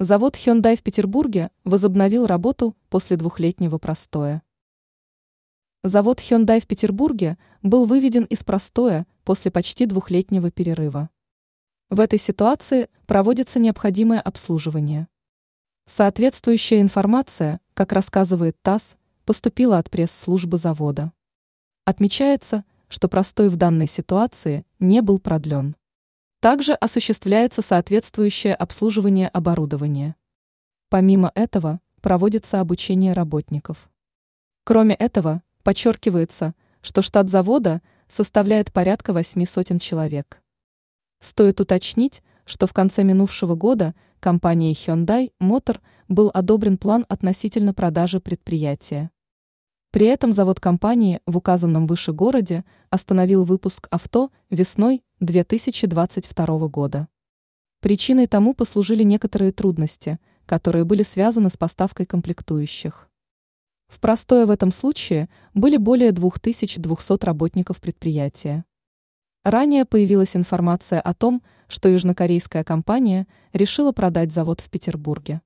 Завод Hyundai в Петербурге возобновил работу после двухлетнего простоя. Завод Hyundai в Петербурге был выведен из простоя после почти двухлетнего перерыва. В этой ситуации проводится необходимое обслуживание. Соответствующая информация, как рассказывает ТАСС, поступила от пресс-службы завода. Отмечается, что простой в данной ситуации не был продлен. Также осуществляется соответствующее обслуживание оборудования. Помимо этого, проводится обучение работников. Кроме этого, подчеркивается, что штат завода составляет порядка восьми сотен человек. Стоит уточнить, что в конце минувшего года компанией Hyundai Motor был одобрен план относительно продажи предприятия. При этом завод компании в указанном выше городе остановил выпуск авто весной 2022 года. Причиной тому послужили некоторые трудности, которые были связаны с поставкой комплектующих. В простое в этом случае были более 2200 работников предприятия. Ранее появилась информация о том, что южнокорейская компания решила продать завод в Петербурге.